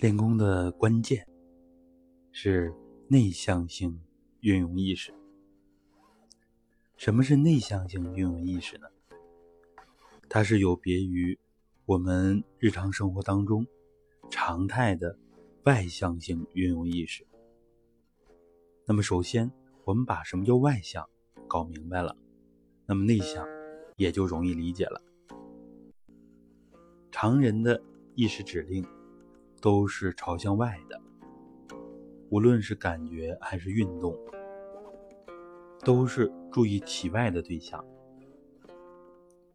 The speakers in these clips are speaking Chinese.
练功的关键是内向性运用意识。什么是内向性运用意识呢？它是有别于我们日常生活当中常态的外向性运用意识。那么，首先我们把什么叫外向搞明白了，那么内向也就容易理解了。常人的意识指令。都是朝向外的，无论是感觉还是运动，都是注意体外的对象。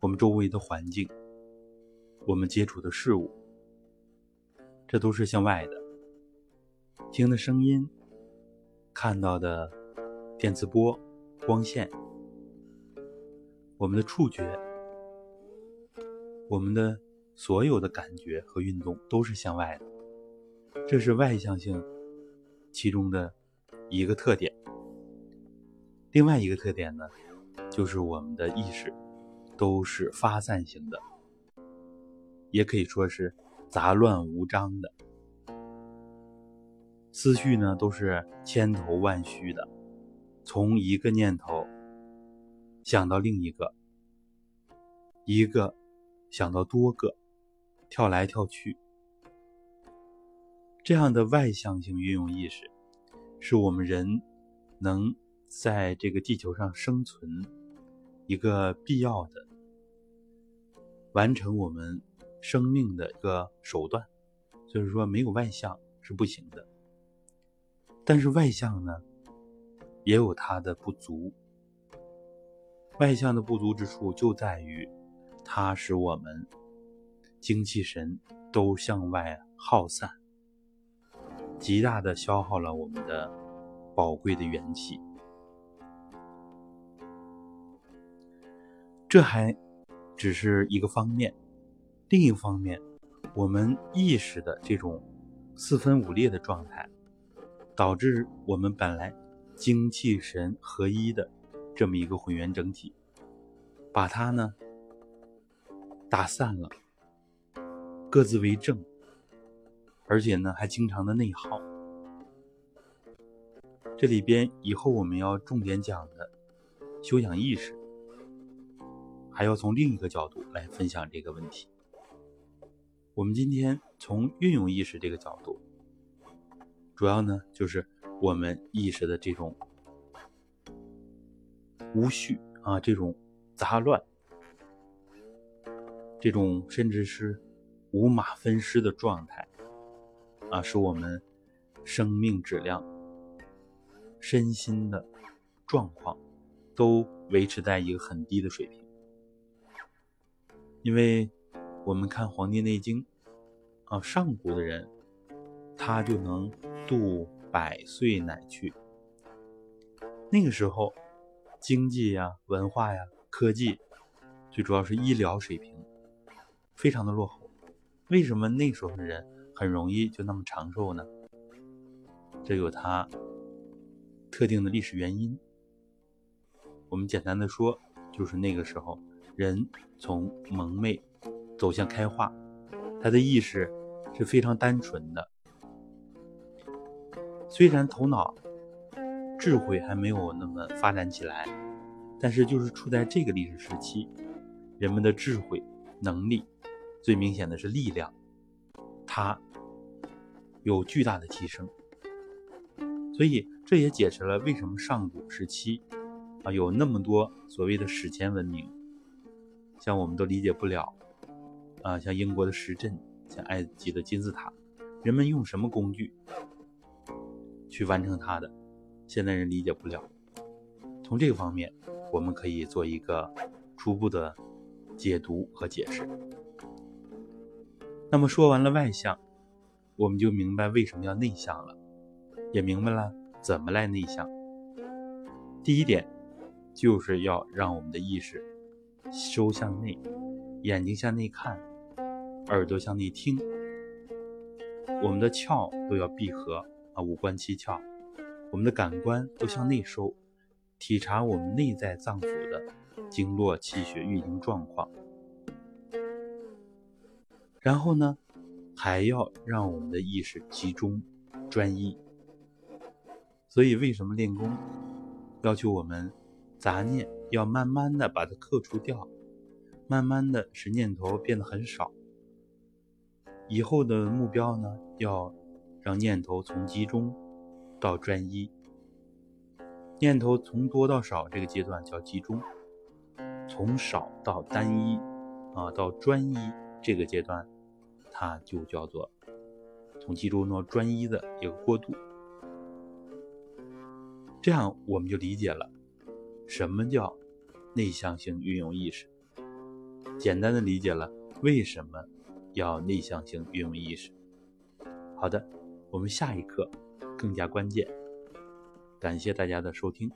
我们周围的环境，我们接触的事物，这都是向外的。听的声音，看到的电磁波、光线，我们的触觉，我们的所有的感觉和运动都是向外的。这是外向性其中的一个特点。另外一个特点呢，就是我们的意识都是发散型的，也可以说是杂乱无章的，思绪呢都是千头万绪的，从一个念头想到另一个，一个想到多个，跳来跳去。这样的外向性运用意识，是我们人能在这个地球上生存一个必要的、完成我们生命的一个手段。所以说，没有外向是不行的。但是外向呢，也有它的不足。外向的不足之处就在于，它使我们精气神都向外耗散。极大的消耗了我们的宝贵的元气，这还只是一个方面。另一方面，我们意识的这种四分五裂的状态，导致我们本来精气神合一的这么一个混元整体，把它呢打散了，各自为政。而且呢，还经常的内耗。这里边以后我们要重点讲的修养意识，还要从另一个角度来分享这个问题。我们今天从运用意识这个角度，主要呢就是我们意识的这种无序啊，这种杂乱，这种甚至是五马分尸的状态。啊，使我们生命质量、身心的状况都维持在一个很低的水平。因为我们看《黄帝内经》，啊，上古的人他就能度百岁乃去。那个时候，经济呀、文化呀、科技，最主要是医疗水平非常的落后。为什么那时候的人？很容易就那么长寿呢？这有它特定的历史原因。我们简单的说，就是那个时候人从蒙昧走向开化，他的意识是非常单纯的。虽然头脑智慧还没有那么发展起来，但是就是处在这个历史时期，人们的智慧能力最明显的是力量。它有巨大的提升，所以这也解释了为什么上古时期啊有那么多所谓的史前文明，像我们都理解不了啊，像英国的石阵，像埃及的金字塔，人们用什么工具去完成它的，现代人理解不了。从这个方面，我们可以做一个初步的解读和解释。那么说完了外向，我们就明白为什么要内向了，也明白了怎么来内向。第一点，就是要让我们的意识收向内，眼睛向内看，耳朵向内听，我们的窍都要闭合啊，五官七窍，我们的感官都向内收，体察我们内在脏腑的经络气血运行状况。然后呢，还要让我们的意识集中、专一。所以，为什么练功要求我们杂念要慢慢的把它克除掉，慢慢的使念头变得很少？以后的目标呢，要让念头从集中到专一。念头从多到少这个阶段叫集中，从少到单一啊到专一这个阶段，它就叫做从集中到专一的一个过渡。这样我们就理解了什么叫内向性运用意识，简单的理解了为什么要内向性运用意识。好的，我们下一课更加关键。感谢大家的收听。